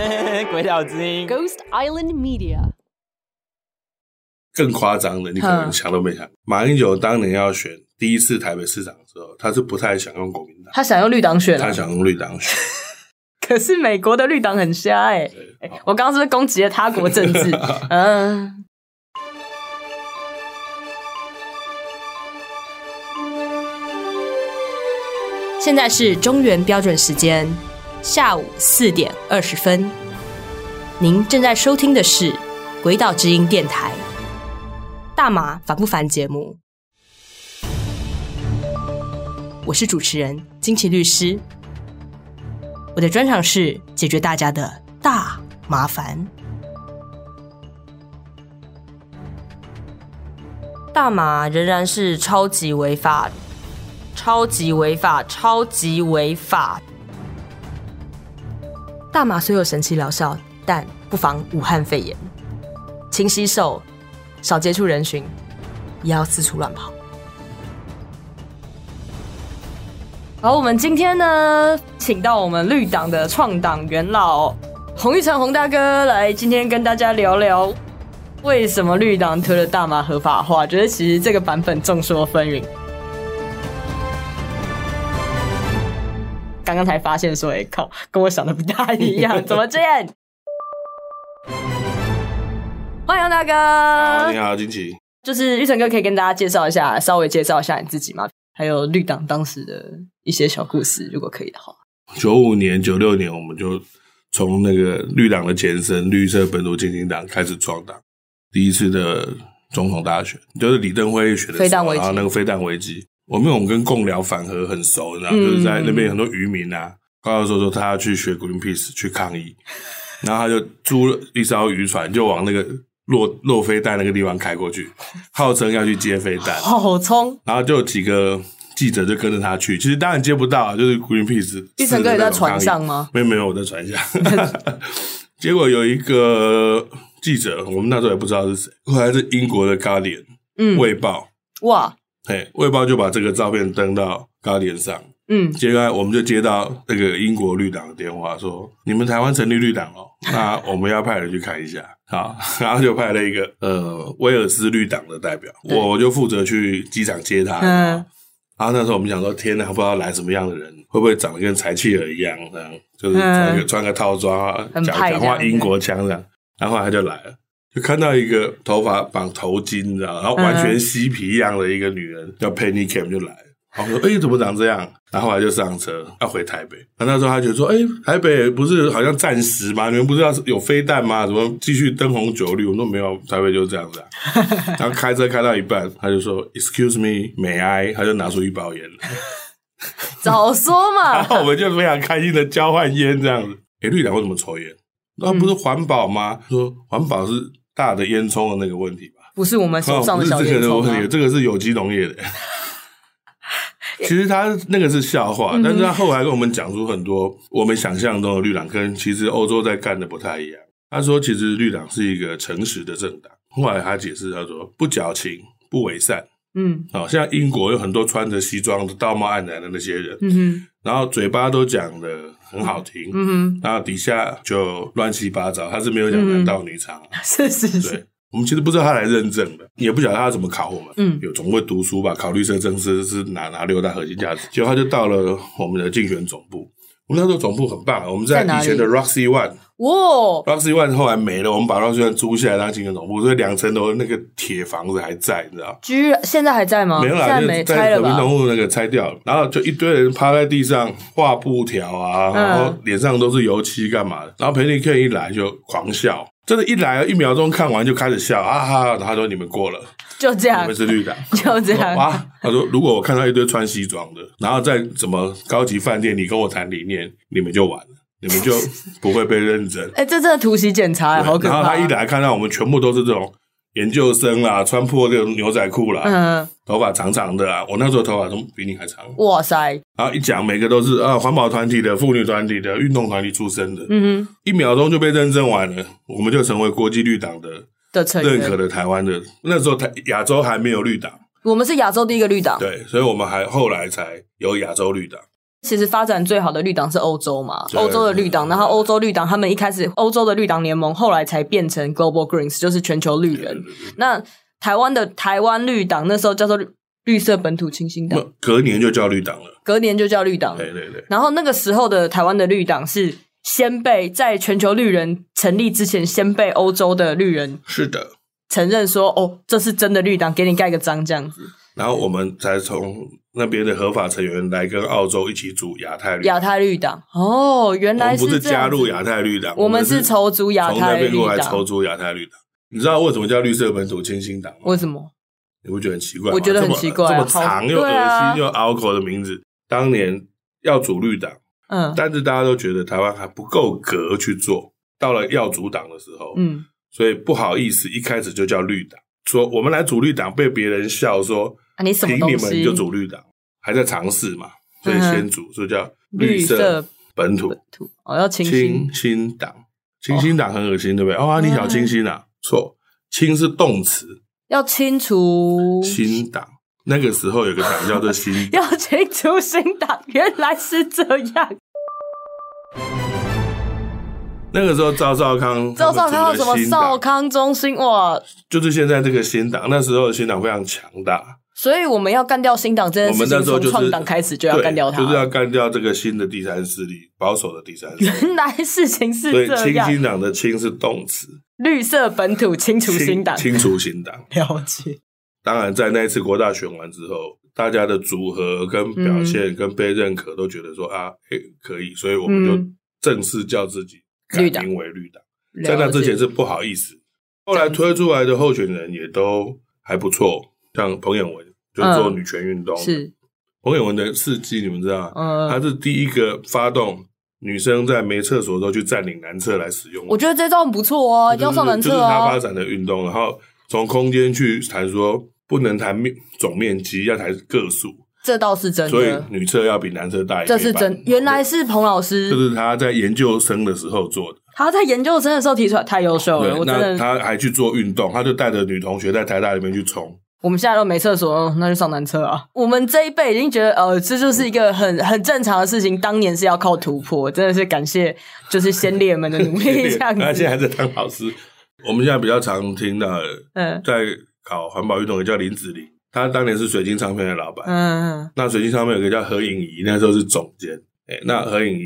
鬼岛之音，Ghost Island Media。更夸张的，你可能想都没想。马英九当年要选第一次台北市长的时候，他是不太想用国民党，他想用绿党选，他想用绿党选。可是美国的绿党很瞎哎、欸，我刚刚是不是攻击了他国政治？嗯。现在是中原标准时间，下午四点二十分。您正在收听的是《鬼岛之音》电台。大麻烦不烦节目，我是主持人金奇律师。我的专长是解决大家的大麻烦。大麻仍然是超级违法，超级违法，超级违法。大麻虽有神奇疗效，但不防武汉肺炎。勤洗手。少接触人群，也要四处乱跑。好，我们今天呢，请到我们绿党的创党元老洪育诚洪大哥来，今天跟大家聊聊为什么绿党推了大麻合法化。觉得其实这个版本众说纷纭。刚刚才发现说，哎靠，跟我想的不大一样，怎么这样？欢迎大哥，你好，金琪。就是玉成哥，可以跟大家介绍一下，稍微介绍一下你自己吗？还有绿党当时的一些小故事，如果可以的话。九五年、九六年，我们就从那个绿党的前身绿色本土进行党开始创党。第一次的总统大选，就是李登辉选的然后那个飞弹危机，我们我们跟贡寮反核很熟，你知道，嗯、就是在那边很多渔民啊，告诉说说他要去学 Greenpeace 去抗议，然后他就租了一艘渔船，就往那个。落落飞弹那个地方开过去，号称要去接飞弹，好冲！然后就有几个记者就跟着他去，其实当然接不到，就是 Greenpeace。育诚哥也在船上吗？没有没有，我在船上。结果有一个记者，我们那时候也不知道是谁，后来是英国的 Guardian，嗯，卫报。哇，嘿，卫报就把这个照片登到 Guardian 上。嗯，接下来我们就接到那个英国绿党的电话，说你们台湾成立绿党哦，那我们要派人去看一下，好，然后就派了一个呃威尔斯绿党的代表，我就负责去机场接他。嗯，然后那时候我们想说，天哪，不知道来什么样的人，会不会长得跟柴契尔一样，这样就是穿个穿个套装啊，讲讲话英国腔这样，然后他就来了，就看到一个头发绑头巾，你知道，然后完全嬉皮一样的一个女人，叫 Penny Cam 就来了。我说：“哎，怎么长这样？”然后后来就上车要回台北。那那时候他就说：“哎，台北不是好像暂时吗？你们不是要有飞弹吗？怎么继续灯红酒绿？”我说：“没有，台北就是这样子啊。”然后开车开到一半，他就说：“Excuse me, may I？” 他就拿出一包烟。早说嘛！然后我们就非常开心的交换烟这样子。哎，绿党为什么抽烟？那不是环保吗？嗯、说环保是大的烟囱的那个问题吧？不是我们手上的小烟囱啊？这个，这个是有机农业的。其实他那个是笑话，但是他后来跟我们讲出很多我们想象中的绿党跟其实欧洲在干的不太一样。他说，其实绿党是一个诚实的政党。后来他解释，他说不矫情、不伪善。嗯，好像英国有很多穿着西装的道貌岸然的那些人，嗯哼，然后嘴巴都讲的很好听，嗯哼，然后底下就乱七八糟，他是没有讲男盗女娼，是是是。我们其实不知道他来认证的，也不晓得他怎么考我们。嗯，有总会读书吧？考绿色政治是哪哪六大核心价值。结果他就到了我们的竞选总部。我们那时候总部很棒，我们在以前的 Roxy One。哇！Roxy One 后来没了，我们把 Roxy One 租下来当竞选总部，所以两层楼那个铁房子还在，你知道？居然现在还在吗？没有啦，现在没拆了平东路那个拆掉了，然后就一堆人趴在地上画布条啊，然后脸上都是油漆，干嘛的？然后裴立 K 一来就狂笑。真的，一来一秒钟看完就开始笑啊哈！然后他说：“你们过了，就这样，我们是绿党，就这样啊。”他说：“如果我看到一堆穿西装的，然后在什么高级饭店，你跟我谈理念，你们就完了，你们就不会被认真。”哎，这真的突袭检查，好可怕！然后他一来看到我们全部都是这种。研究生啦，穿破这种牛仔裤啦，嗯，头发长长的啊，我那时候头发都比你还长。哇塞！然后一讲，每个都是啊，环保团体的、妇女团体的、运动团体出身的，嗯哼，一秒钟就被认证完了，我们就成为国际绿党的的认可的台湾的。那时候台亚洲还没有绿党，我们是亚洲第一个绿党，对，所以我们还后来才有亚洲绿党。其实发展最好的绿党是欧洲嘛，欧洲的绿党，然后欧洲绿党他们一开始欧洲的绿党联盟，后来才变成 Global Greens，就是全球绿人。那台湾的台湾绿党那时候叫做绿色本土清新党，隔年就叫绿党了，隔年就叫绿党。对对对。然后那个时候的台湾的绿党是先被在全球绿人成立之前，先被欧洲的绿人是的承认说，哦，这是真的绿党，给你盖个章这样子。然后我们才从那边的合法成员来跟澳洲一起组亚太绿亚太绿党哦，原来是不是加入亚太绿党，我们是筹组亚太绿党，从那边过来筹组亚太绿党。你知道为什么叫绿色本土清新党吗？为什么？你不觉得很奇怪吗？我觉得很奇怪，这么长又恶心又拗口的名字，当年要组绿党，嗯，但是大家都觉得台湾还不够格去做，到了要组党的时候，嗯，所以不好意思，一开始就叫绿党。说我们来组绿党，被别人笑说，啊，你什么？凭你们就组绿党，还在尝试嘛，所以先组，所以叫绿色本土。本土哦，要清新清新党，清新党很恶心，对不对？哦，你小清新啊？错，清是动词，要清除新党。那个时候有个党叫做新党，要清除新党，原来是这样。那个时候，赵少康，赵少康什么少康中心哇，就是现在这个新党。那时候的新党非常强大，所以我们要干掉新党这件事情，从创党开始就要干掉它，就是要干掉这个新的第三势力，保守的第三势力。原来事情是这样。所以清新党的“清”是动词，绿色本土清除新党，清除新党。了解。当然，在那一次国大选完之后，大家的组合跟表现跟被认可，都觉得说、嗯、啊，诶，可以，所以我们就正式叫自己。改名为绿党，在那之前是不好意思。后来推出来的候选人也都还不错，像彭演文就做女权运动。是彭演文的事迹，你们知道吗？他是第一个发动女生在没厕所的时候去占领男厕来使用。我觉得这招很不错哦，要上男厕哦。就是他发展的运动，然后从空间去谈说，不能谈面总面积，要谈个数。这倒是真的，所以女厕要比男厕大一点。这是真，原来是彭老师，就是他在研究生的时候做的。他在研究生的时候提出来，太优秀了。那他还去做运动，他就带着女同学在台大里面去冲。我们现在都没厕所，那就上男厕啊。我们这一辈已经觉得，呃，这就是一个很很正常的事情。当年是要靠突破，真的是感谢，就是先烈们的努力。这样子，他现在还在当老师。我们现在比较常听到的，嗯，在搞环保运动的叫林子玲。他当年是水晶唱片的老板，嗯嗯，那水晶唱片有个叫何颖仪，那时候是总监，哎、欸，那何颖仪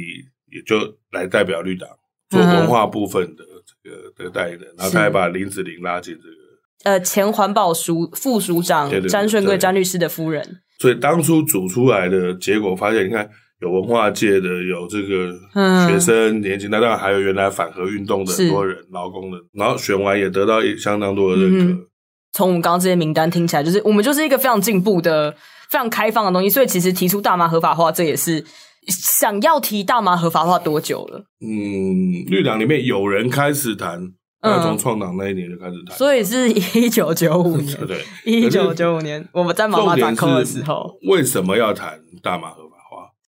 也就来代表绿党做文化部分的这个的代言人，然后他还把林子玲拉进这个，呃，前环保署副署长詹顺贵詹律师的夫人，所以当初组出来的结果发现，你看有文化界的，有这个学生年轻，那当然还有原来反核运动的很多人，劳工的，然后选完也得到相当多的认可。嗯从我们刚刚这些名单听起来，就是我们就是一个非常进步的、非常开放的东西。所以其实提出大麻合法化，这也是想要提大麻合法化多久了？嗯，绿党里面有人开始谈，从创党那一年就开始谈，所以是一九九五年。对，一九九五年我们在妈妈掌控的时候，为什么要谈大麻合法化？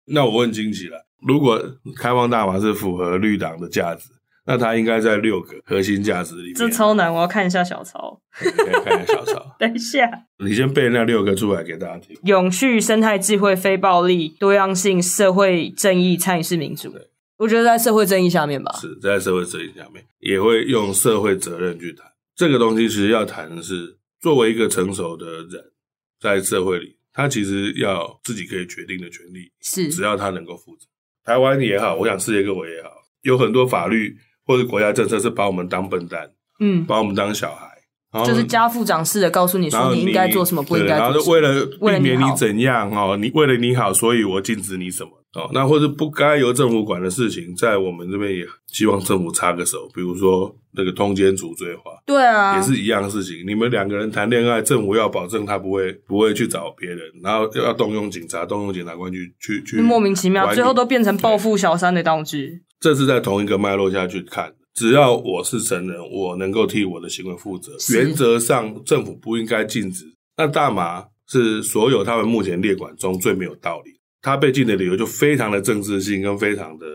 那我问金奇了，如果开放大麻是符合绿党的价值？那它应该在六个核心价值里面。这超难，我要看一下小抄。看一下小抄。等一下，你先背那六个出来给大家听。永续、生态、智慧、非暴力、多样性、社会正义、参与式民主。我觉得在社会正义下面吧。是在社会正义下面，也会用社会责任去谈这个东西。其实要谈的是，作为一个成熟的人，在社会里，他其实要自己可以决定的权利。是，只要他能够负责。台湾也好，我想世界各国也好，有很多法律。或者国家政策是把我们当笨蛋，嗯，把我们当小孩，就是家父长式的告诉你说你应该做什么，不应该做什么，然后为了避免你怎样哦，你为了你好，所以我禁止你什么哦，那或者不该由政府管的事情，在我们这边也希望政府插个手，比如说那个通奸除罪化，对啊，也是一样的事情。你们两个人谈恋爱，政府要保证他不会不会去找别人，然后要动用警察、动用检察官去去去，莫名其妙，最后都变成报复小三的道具。这是在同一个脉络下去看，只要我是成人，我能够替我的行为负责，原则上政府不应该禁止。那大麻是所有他们目前列管中最没有道理，他被禁的理由就非常的政治性跟非常的。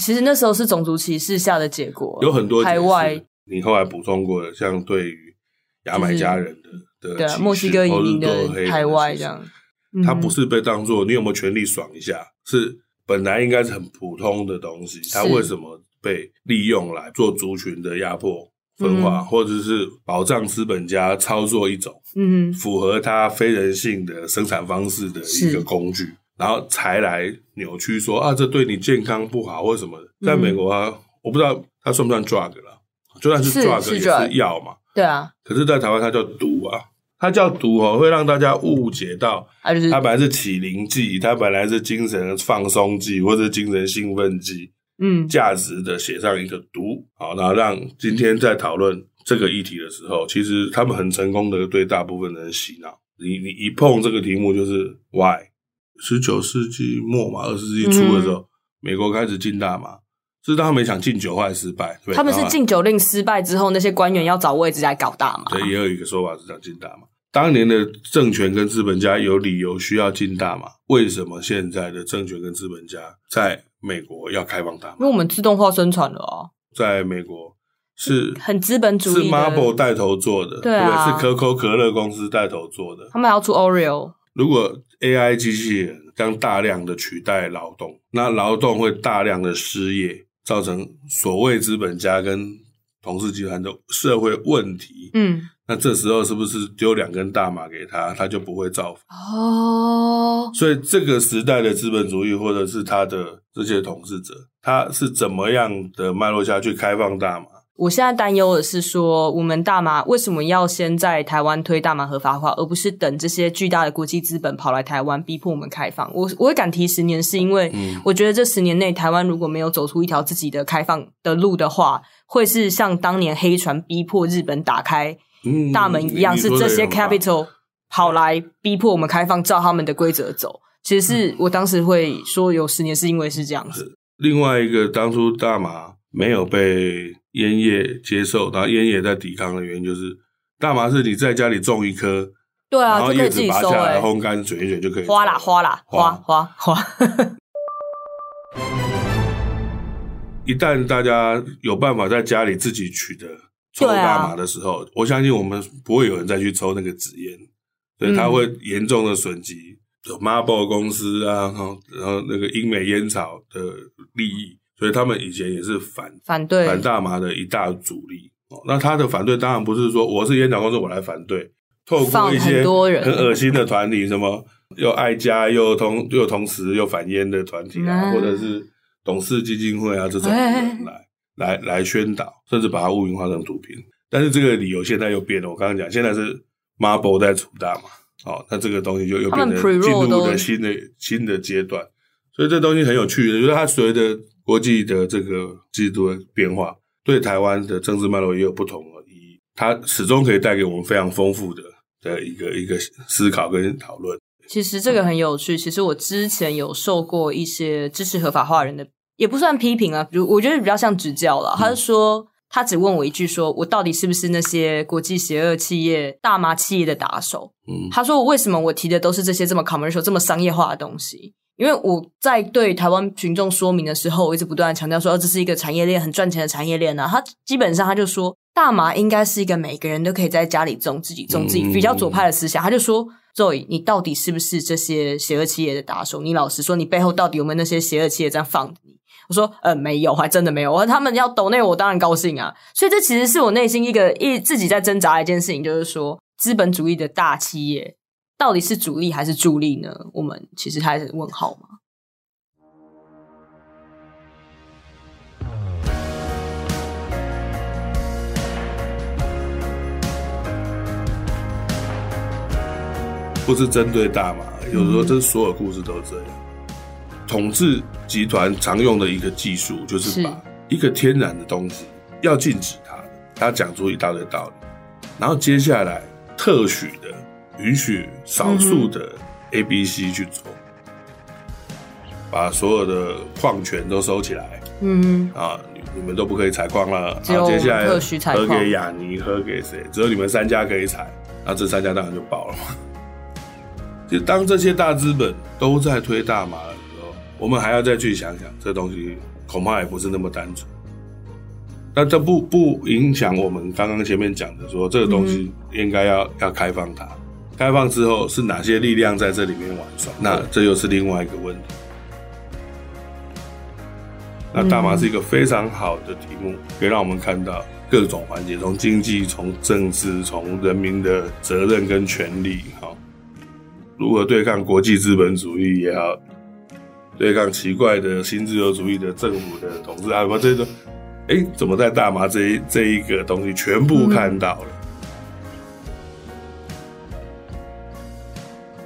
其实那时候是种族歧视下的结果，有很多海外。你后来补充过的，像对于牙买加人的、就是、的墨西哥移民的海外这样。他不是被当做你有没有权利爽一下，是本来应该是很普通的东西，他为什么被利用来做族群的压迫、分化，或者是保障资本家操作一种，嗯，符合他非人性的生产方式的一个工具，然后才来扭曲说啊，这对你健康不好或什么的。在美国啊，我不知道它算不算 drug 了，就算是 drug 也是药嘛，对啊。可是，在台湾它叫毒啊。它叫毒哦，会让大家误解到，它本来是起灵剂，它本来是精神放松剂或者精神兴奋剂，嗯，价值的写上一个毒，好，然后让今天在讨论这个议题的时候，其实他们很成功的对大部分人洗脑。你你一碰这个题目就是 why，十九世纪末嘛，二十世纪初的时候，嗯、美国开始禁大麻，是他们想禁酒后来失败，对，他们是禁酒令失败之后，那些官员要找位置来搞大麻，对，也有一个说法是想禁大麻。当年的政权跟资本家有理由需要禁大麻，为什么现在的政权跟资本家在美国要开放大麻？因为我们自动化生产了啊，在美国是很资本主义，是 Marlboro 带头做的，对啊，是可口可乐公司带头做的，他们要出 Oreo。如果 AI 机器人将大量的取代劳动，那劳动会大量的失业，造成所谓资本家跟同事集团的社会问题。嗯。那这时候是不是丢两根大麻给他，他就不会造反？哦，所以这个时代的资本主义，或者是他的这些统治者，他是怎么样的脉络下去开放大麻？我现在担忧的是说，我们大麻为什么要先在台湾推大麻合法化，而不是等这些巨大的国际资本跑来台湾逼迫我们开放？我我会敢提十年，是因为我觉得这十年内台湾如果没有走出一条自己的开放的路的话，会是像当年黑船逼迫日本打开。大门一样，是这些 capital 跑来逼迫我们开放，照他们的规则走。其实是我当时会说有十年，是因为是这样子。另外一个，当初大麻没有被烟叶接受，然后烟叶在抵抗的原因，就是大麻是你在家里种一棵，对啊，然后叶子拔下来烘干卷一卷就可以，花啦花啦花花花。一旦大家有办法在家里自己取得。抽大麻的时候，啊、我相信我们不会有人再去抽那个纸烟，所以它会严重的损及有 Marlboro 公司啊，然后然后那个英美烟草的利益，所以他们以前也是反反对反大麻的一大主力。哦，那他的反对当然不是说我是烟草公司我来反对，透过一些很恶心的团体，什么又爱家又同又同时又反烟的团体啊，嗯、或者是董事基金会啊这种人来。欸来来宣导，甚至把它污名化成毒品，但是这个理由现在又变了。我刚刚讲，现在是 Marlboro 在出大麻，哦，那这个东西就又变成进入了新的新的阶段。所以这东西很有趣的，就是它随着国际的这个制度的变化，对台湾的政治脉络也有不同的意义。它始终可以带给我们非常丰富的的一个一个思考跟讨论。其实这个很有趣。其实我之前有受过一些支持合法化人的。也不算批评啊，比如我觉得比较像指教了。他就说，他只问我一句说，说我到底是不是那些国际邪恶企业、大麻企业的打手？嗯，他说我为什么我提的都是这些这么 commercial、这么商业化的东西？因为我在对台湾群众说明的时候，我一直不断强调说，这是一个产业链，很赚钱的产业链啊。他基本上他就说，大麻应该是一个每个人都可以在家里种、自己种自己，比较左派的思想。他就说，Zoe，你到底是不是这些邪恶企业的打手？你老实说，你背后到底有没有那些邪恶企业在放你？我说，呃，没有，还真的没有。我说他们要抖内，我当然高兴啊。所以这其实是我内心一个一自己在挣扎的一件事情，就是说，资本主义的大企业到底是主力还是助力呢？我们其实还是问号嘛。不是针对大麻，有时候这所有故事都是这样。统治集团常用的一个技术，就是把一个天然的东西要禁止它，他讲出一大堆道理，然后接下来特许的允许少数的 A、B、C 去做，把所有的矿权都收起来，嗯啊，你们都不可以采矿了，然后接下来喝给雅尼，喝给谁？只有你们三家可以采，那这三家当然就爆了嘛。就当这些大资本都在推大麻的时候。我们还要再去想想，这东西恐怕也不是那么单纯。那这不不影响我们刚刚前面讲的说，这个东西应该要、嗯、要开放它。开放之后是哪些力量在这里面玩耍？那这又是另外一个问题。那大麻是一个非常好的题目，可以让我们看到各种环节，从经济、从政治、从人民的责任跟权利，哈，如何对抗国际资本主义也好，对抗奇怪的新自由主义的政府的统治啊，什么这种，哎，怎么在大麻这一这一个东西全部看到了？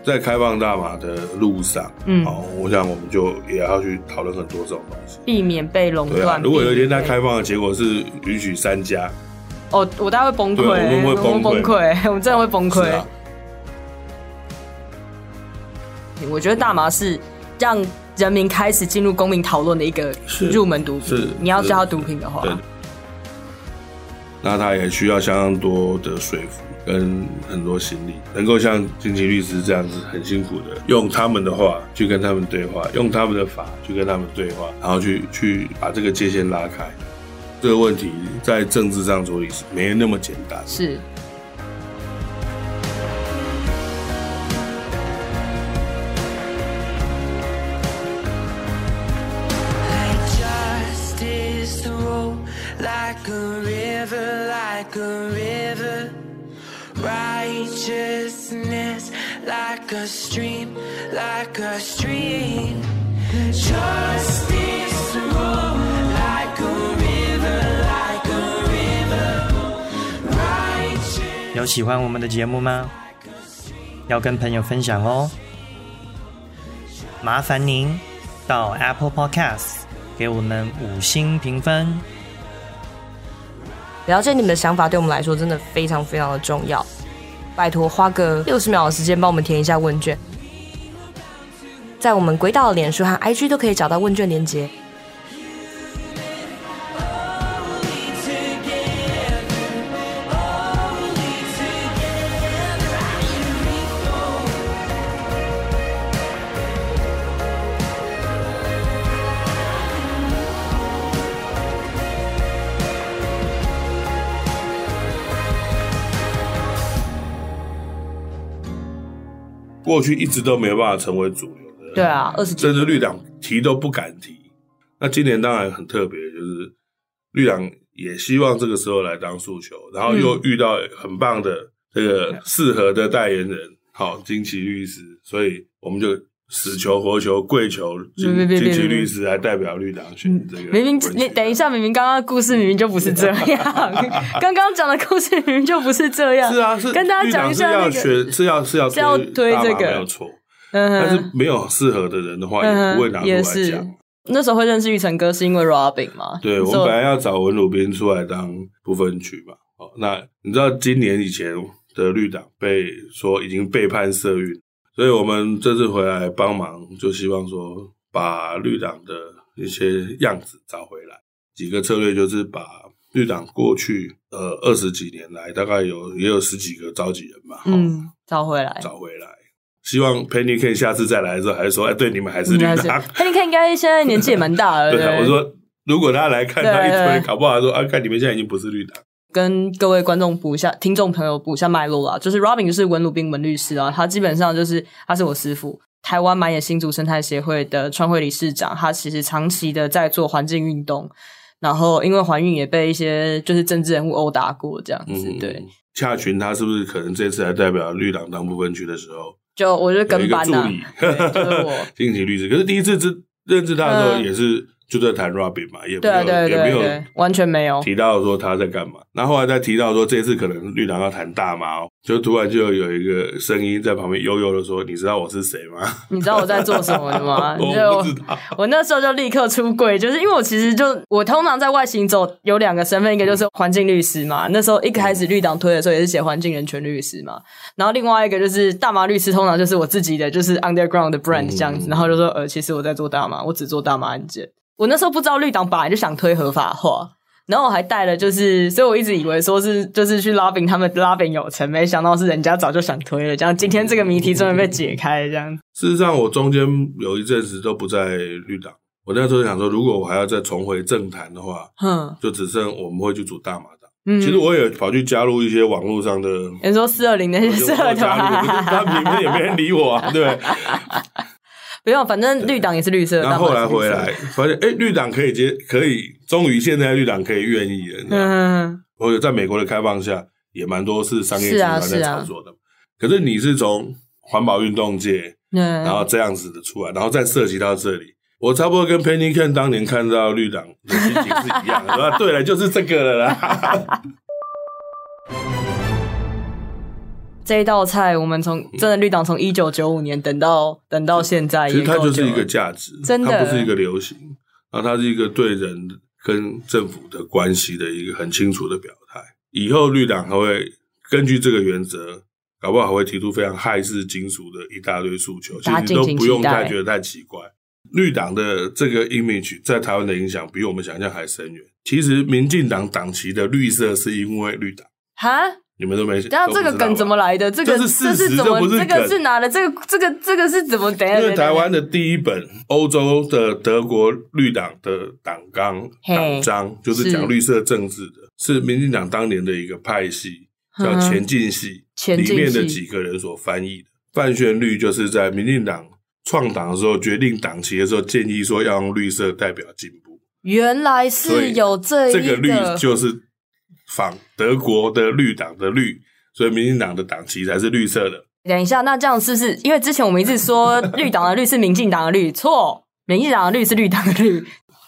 在开放大麻的路上，嗯，好，我想我们就也要去讨论很多这种东西，避免被垄断。啊、如果有一天它开放的结果是允许三家，哦，我大概会崩溃，我们会崩溃，我们 真的会崩溃。啊、我觉得大麻是让人民开始进入公民讨论的一个入门毒品。是，你要叫它毒品的话，那它也需要相当多的说服。跟很多行李，能够像金奇律师这样子很辛苦的，用他们的话去跟他们对话，用他们的法去跟他们对话，然后去去把这个界限拉开。这个问题在政治上处理是没那么简单。是。有喜欢我们的节目吗？要跟朋友分享哦！麻烦您到 Apple Podcast 给我们五星评分。了解你们的想法，对我们来说真的非常非常的重要。拜托，花个六十秒的时间帮我们填一下问卷，在我们轨道的脸书和 IG 都可以找到问卷链接。过去一直都没有办法成为主流的，对啊，二十，甚至绿党提都不敢提。那今年当然很特别，就是绿党也希望这个时候来当诉求，然后又遇到很棒的这个适合的代言人，好、嗯，金奇律师，所以我们就死求活求跪求金金奇律师来代表绿党选这个。明明你等一下，明明刚刚故事明明就不是这样，刚刚讲的故事明明就不是这样。是啊，是跟大家讲一下、那个，是要选，是要是要是要推这个，没有错。嗯，但是没有适合的人的话，也不会拿出来讲。那时候会认识玉成哥，是因为 Robin 吗？对，我们本来要找文鲁彬出来当不分区嘛。哦，那你知道今年以前的绿党被说已经背叛社运。所以我们这次回来帮忙，就希望说把绿党的一些样子找回来。几个策略就是把绿党过去呃二十几年来，大概有也有十几个召集人吧，嗯，找回来，找回来。希望 Penny K 下次再来的时候，还是说，哎，对，你们还是绿党。Penny K 应该现在年纪也蛮大了。对，啊，我说如果他来看他一推，搞不好说啊，看你们现在已经不是绿党。跟各位观众补一下，听众朋友补一下脉络啦。就是 Robin 就是文鲁彬文律师啊，他基本上就是他是我师父，台湾满野新竹生态协会的创会理事长，他其实长期的在做环境运动，然后因为环运也被一些就是政治人物殴打过这样子。对，洽群他是不是可能这次来代表绿党当部分区的时候，就我就跟班的、啊，就是我 金奇律师，可是第一次知认识他的时候也是。嗯就在谈 Robin 嘛，也没有，也没有，完全没有提到说他在干嘛。然后后来再提到说这次可能绿党要谈大麻，就突然就有一个声音在旁边悠悠的说：“你知道我是谁吗？你知道我在做什么的吗？” 我不知道。我那时候就立刻出柜，就是因为我其实就我通常在外行走有两个身份，一个就是环境律师嘛。那时候一开始绿党推的时候也是写环境人权律师嘛。然后另外一个就是大麻律师，通常就是我自己的就是 underground 的 brand 这样子。然后就说呃，其实我在做大麻，我只做大麻案件。我那时候不知道绿党本来就想推合法化，然后我还带了，就是，所以我一直以为说是就是去拉饼他们拉饼有成，没想到是人家早就想推了，这样今天这个谜题终于被解开了，这样。事实上，我中间有一阵子都不在绿党，我那时候想说，如果我还要再重回政坛的话，嗯，就只剩我们会去组大马党，嗯，其实我也跑去加入一些网络上的，你说四二零那些社团，他里面也没人理我啊，对不对？不用，反正绿党也是绿色。然后后来回来发现，哎，绿党可以接，可以，终于现在绿党可以愿意了。嗯，我有在美国的开放下，也蛮多是商业集团在操作的。可是你是从环保运动界，然后这样子的出来，然后再涉及到这里。我差不多跟 Penny Ken 当年看到绿党的心情是一样的？对了，就是这个了啦。这一道菜，我们从真的绿党从一九九五年等到等到现在，其实它就是一个价值，真的，它不是一个流行，然后它是一个对人跟政府的关系的一个很清楚的表态。以后绿党还会根据这个原则，搞不好还会提出非常害世惊俗的一大堆诉求，其实都不用太觉得太奇怪。绿党的这个 image 在台湾的影响比我们想象还深远。其实民进党党旗的绿色是因为绿党哈，你们都没想。那这个梗怎么来的？这个这是怎么？这个是哪的？这个这个这个是怎么？等下，因为台湾的第一本欧洲的德国绿党的党纲党章，就是讲绿色政治的，是民进党当年的一个派系叫前进系里面的几个人所翻译的。范瑄绿就是在民进党。创党的时候，决定党旗的时候，建议说要用绿色代表进步。原来是有这一个，这个绿就是仿德国的绿党的绿，所以民进党的党旗才是绿色的。等一下，那这样是不是？因为之前我们一直说绿党的绿是民进党的绿，错，民进党的绿是绿党的绿，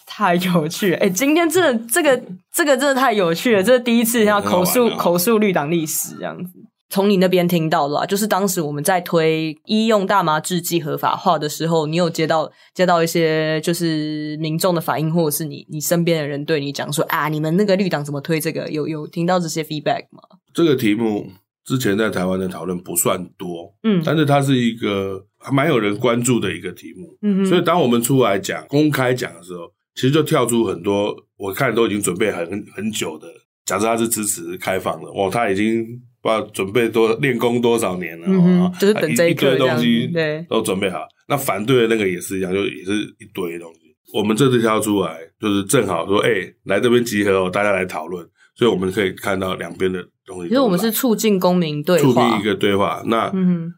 太有趣了。哎、欸，今天这这个这个真的太有趣了，这是第一次要口述、哦、口述绿党历史这样子。从你那边听到的啦，就是当时我们在推医用大麻制剂合法化的时候，你有接到接到一些就是民众的反应，或者是你你身边的人对你讲说啊，你们那个绿党怎么推这个？有有听到这些 feedback 吗？这个题目之前在台湾的讨论不算多，嗯，但是它是一个还蛮有人关注的一个题目，嗯哼，所以当我们出来讲公开讲的时候，其实就跳出很多我看都已经准备很很久的，假设他是支持开放的，哦，他已经。不知道准备多练功多少年了，嗯，就是等这一堆东西，对，都准备好。那反对的那个也是一样，就也是一堆东西。我们这次挑出来，就是正好说，哎、欸，来这边集合哦，大家来讨论。所以我们可以看到两边的东西。其实我们是促进公民对话，促进一个对话。那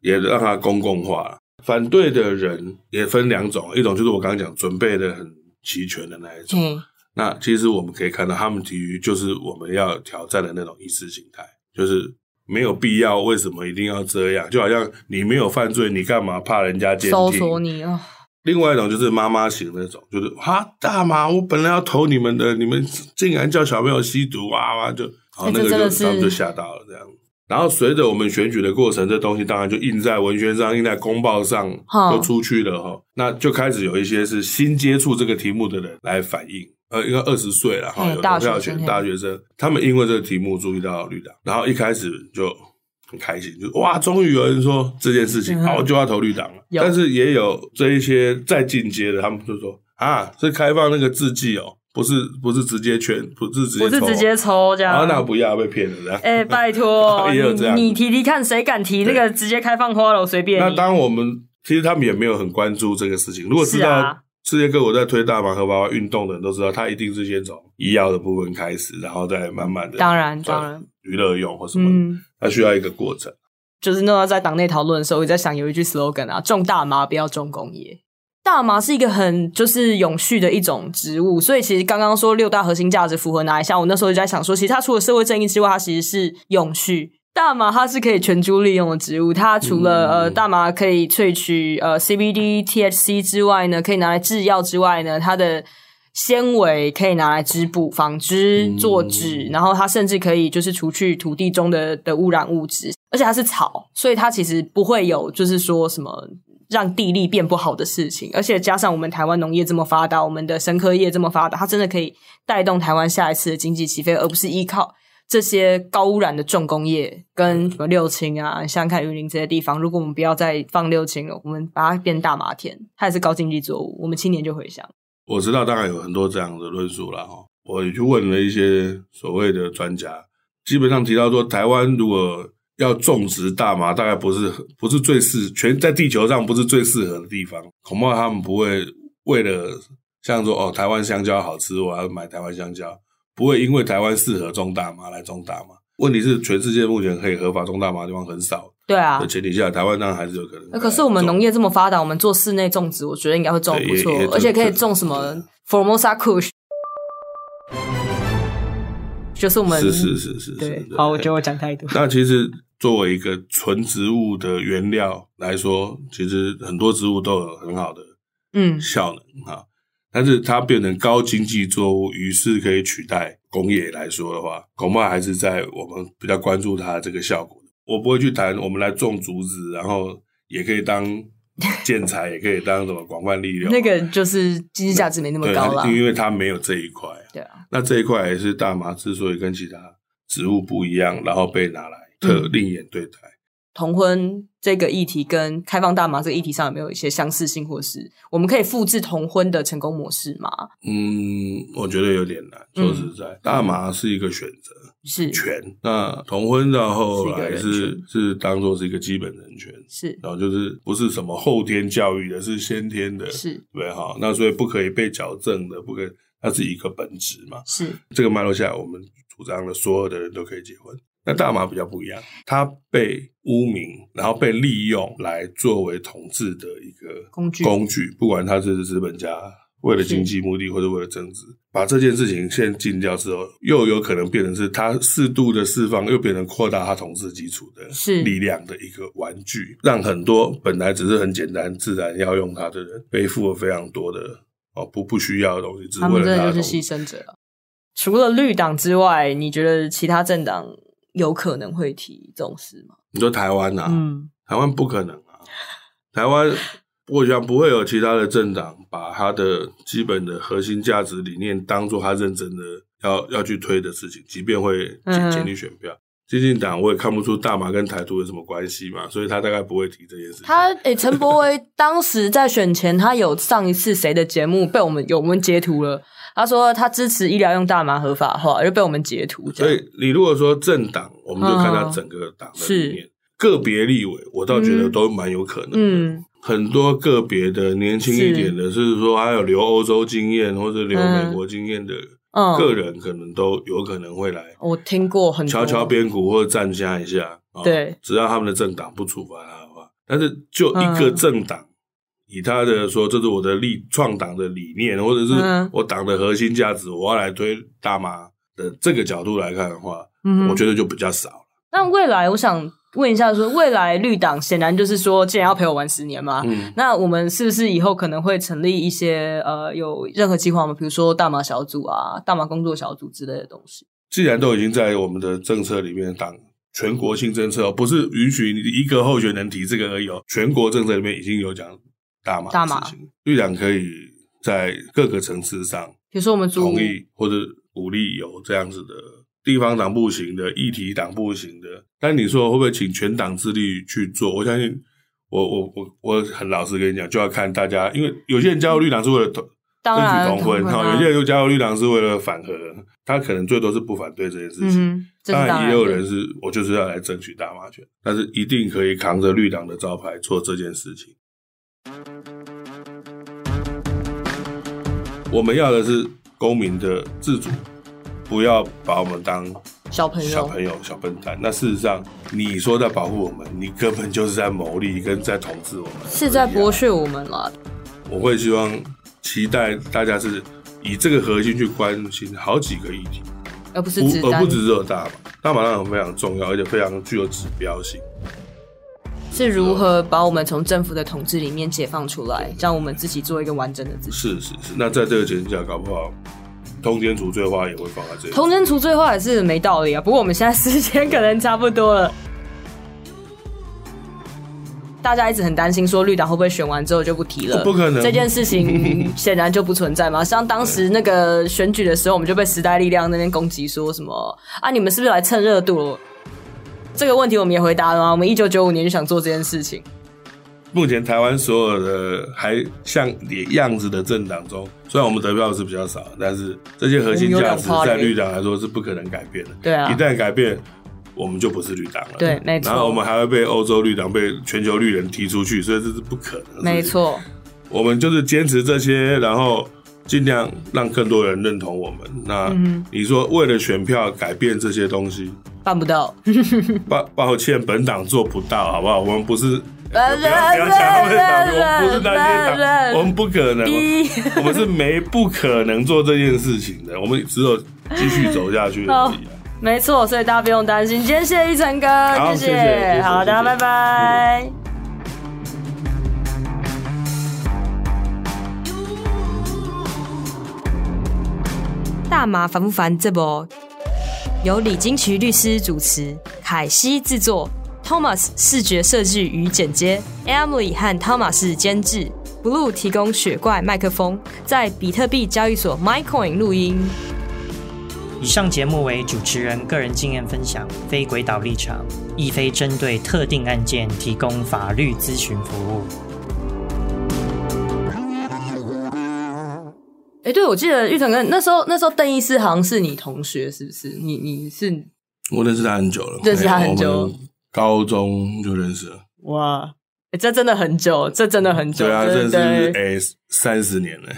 也让它公共化。反对的人也分两种，一种就是我刚刚讲准备的很齐全的那一种。嗯、那其实我们可以看到，他们基于就是我们要挑战的那种意识形态，就是。没有必要，为什么一定要这样？就好像你没有犯罪，你干嘛怕人家监听？搜索你啊！另外一种就是妈妈型那种，就是哈大妈，我本来要投你们的，你们竟然叫小朋友吸毒，啊哇就，好那个就他们就吓到了这样。然后随着我们选举的过程，这东西当然就印在文宣上，印在公报上，就出去了哈。那就开始有一些是新接触这个题目的人来反映。呃，应该二十岁了哈，有投票权，大学生，他们因为这个题目注意到绿党，然后一开始就很开心，就哇，终于有人说这件事情，好，我就要投绿党了。但是也有这一些再进阶的，他们就说啊，是开放那个字迹哦，不是不是直接圈，不是直接抽，不是直接抽这样，啊，那不要被骗了这样。哎，拜托，也有这样，你提提看，谁敢提那个直接开放花了，随便。那当我们其实他们也没有很关注这个事情，如果知道。世界各国在推大麻和娃娃运动的人都知道，他一定是先从医药的部分开始，然后再慢慢的，当然当然娱乐用或什么，它需要一个过程。就是那在党内讨论的时候，我在想有一句 slogan 啊，种大麻不要种工业。大麻是一个很就是永续的一种植物，所以其实刚刚说六大核心价值符合哪一项，我那时候就在想说，其实它除了社会正义之外，它其实是永续。大麻它是可以全株利用的植物，它除了呃大麻可以萃取呃 CBD、THC 之外呢，可以拿来制药之外呢，它的纤维可以拿来织布、纺织、做纸，然后它甚至可以就是除去土地中的的污染物质，而且它是草，所以它其实不会有就是说什么让地力变不好的事情，而且加上我们台湾农业这么发达，我们的生科业这么发达，它真的可以带动台湾下一次的经济起飞，而不是依靠。这些高污染的重工业跟什么六轻啊，像看云林这些地方，如果我们不要再放六轻了，我们把它变大麻田，它也是高经济作物，我们青年就回乡。我知道，大概有很多这样的论述了哈。我也去问了一些所谓的专家，基本上提到说，台湾如果要种植大麻，大概不是不是最适全在地球上不是最适合的地方，恐怕他们不会为了像说哦，台湾香蕉好吃，我要买台湾香蕉。不会因为台湾适合种大麻来种大麻。问题是，全世界目前可以合法种大麻的地方很少。对啊，的前提下，台湾当然还是有可能。可是我们农业这么发达，我们做室内种植，我觉得应该会种不错，而且可以种什么 Formosa Kush，就是我们是是是是对。好，我觉得我讲太多。那其实作为一个纯植物的原料来说，其实很多植物都有很好的嗯效能哈、嗯，但是它变成高经济作物，于是可以取代工业来说的话，恐怕还是在我们比较关注它的这个效果。我不会去谈，我们来种竹子，然后也可以当建材，也可以当什么广泛利用。那个就是经济价值没那么高了，因为它没有这一块。对啊，那这一块也是大麻之所以跟其他植物不一样，然后被拿来特另眼对待。嗯同婚这个议题跟开放大麻这个议题上有没有一些相似性，或是我们可以复制同婚的成功模式吗？嗯，我觉得有点难。说实在，嗯、大麻是一个选择，是权。那同婚到后来是是，是当做是一个基本人权，是。然后就是不是什么后天教育的，是先天的，是对哈。那所以不可以被矫正的，不可以，它是一个本质嘛。是这个脉络下，我们主张的所有的人都可以结婚。那大麻比较不一样，它被污名，然后被利用来作为统治的一个工具。工具，不管他是资本家为了经济目的或者为了政治，把这件事情先禁掉之后，又有可能变成是他适度的释放，又变成扩大他统治基础的力量的一个玩具，让很多本来只是很简单自然要用它的人，背负了非常多的哦不不需要的东西，只为了他，他们真的就是牺牲者。除了绿党之外，你觉得其他政党？有可能会提这种事吗？你说台湾呐、啊？嗯，台湾不可能啊。台湾，我想不会有其他的政党把他的基本的核心价值理念当做他认真的要要去推的事情，即便会减减你选票。基进党我也看不出大麻跟台独有什么关系嘛，所以他大概不会提这件事情。他诶，陈柏威当时在选前，他有上一次谁的节目被我们有我们截图了。他说他支持医疗用大麻合法化，就被我们截图。所以你如果说政党，我们就看他整个党的里面，个别立委，我倒觉得都蛮有可能的。嗯，很多个别的年轻一点的，是说还有留欧洲经验或者留美国经验的个人，可能都有可能会来。我听过很多敲敲边鼓或者站下一下。对，只要他们的政党不处罚他的话，但是就一个政党。以他的说，这是我的立创党的理念，或者是我党的核心价值，我要来推大麻的这个角度来看的话，嗯，我觉得就比较少了。那未来，我想问一下说，说未来绿党显然就是说，既然要陪我玩十年嘛，嗯，那我们是不是以后可能会成立一些呃，有任何计划吗？比如说大麻小组啊、大麻工作小组之类的东西？既然都已经在我们的政策里面，党全国性政策不是允许你一个候选人提这个而已哦，全国政策里面已经有讲。大麻，大麻，绿党可以在各个层次上，比如说我们同意或者鼓励有这样子的地方党不行的、议题党不行的。但你说会不会请全党之力去做？我相信我，我我我我很老实跟你讲，就要看大家，因为有些人加入绿党是为了争取同婚，哈、啊，有些人又加入绿党是为了反核，他可能最多是不反对这件事情。嗯、当然，也有人是我就是要来争取大麻权，但是一定可以扛着绿党的招牌做这件事情。我们要的是公民的自主，不要把我们当小朋友、小朋友、小笨蛋。那事实上，你说在保护我们，你根本就是在牟利，跟在统治我们，是在剥削我们了。我会希望期待大家是以这个核心去关心好几个议题，而不是不而不只热大麻。大麻当然非常重要，而且非常具有指标性。是如何把我们从政府的统治里面解放出来，让我们自己做一个完整的自己？是是是。那在这个前提下，搞不好通奸除罪化也会放在这里。通奸除罪化也是没道理啊。不过我们现在时间可能差不多了，大家一直很担心说绿党会不会选完之后就不提了？不可能，这件事情 显然就不存在嘛。像当时那个选举的时候，我们就被时代力量那边攻击说什么啊？你们是不是来蹭热度？这个问题我们也回答了吗？我们一九九五年就想做这件事情。目前台湾所有的还像你样子的政党中，虽然我们得票是比较少，但是这些核心价值在绿党来说是不可能改变的。对啊，一旦改变，我们就不是绿党了。对，没错。然后我们还会被欧洲绿党、被全球绿人踢出去，所以这是不可能的。没错，我们就是坚持这些，然后尽量让更多人认同我们。那你说为了选票改变这些东西，办不到。抱抱歉，本党做不到，好不好？我们不是。不要不要讲他们党，我们不是那些党，我们不可能，我们是没不可能做这件事情的，我们只有继续走下去而已。没错，所以大家不用担心。今天谢谢一晨哥，谢谢，好，大家拜拜。大麻烦不烦？这波由李金渠律师主持，凯西制作。Thomas 视觉设计与剪接，Emily 和 Thomas 监制，Blue 提供雪怪麦克风，在比特币交易所 MyCoin 录音。以上节目为主持人个人经验分享，非诡导立场，亦非针对特定案件提供法律咨询服务。哎，对，我记得玉成哥那时候，那时候邓医师好像是你同学，是不是？你你是？我认识他很久了，认识他很久。高中就认识了，哇！欸、这真的很久，这真的很久，对啊，这是哎三十年了。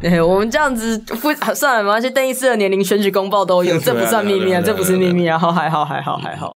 对，我们这样子不算了，没关系。邓医师的年龄选举公报都有，这不算秘密啊，这不是秘密啊。好，还好，还好，还好。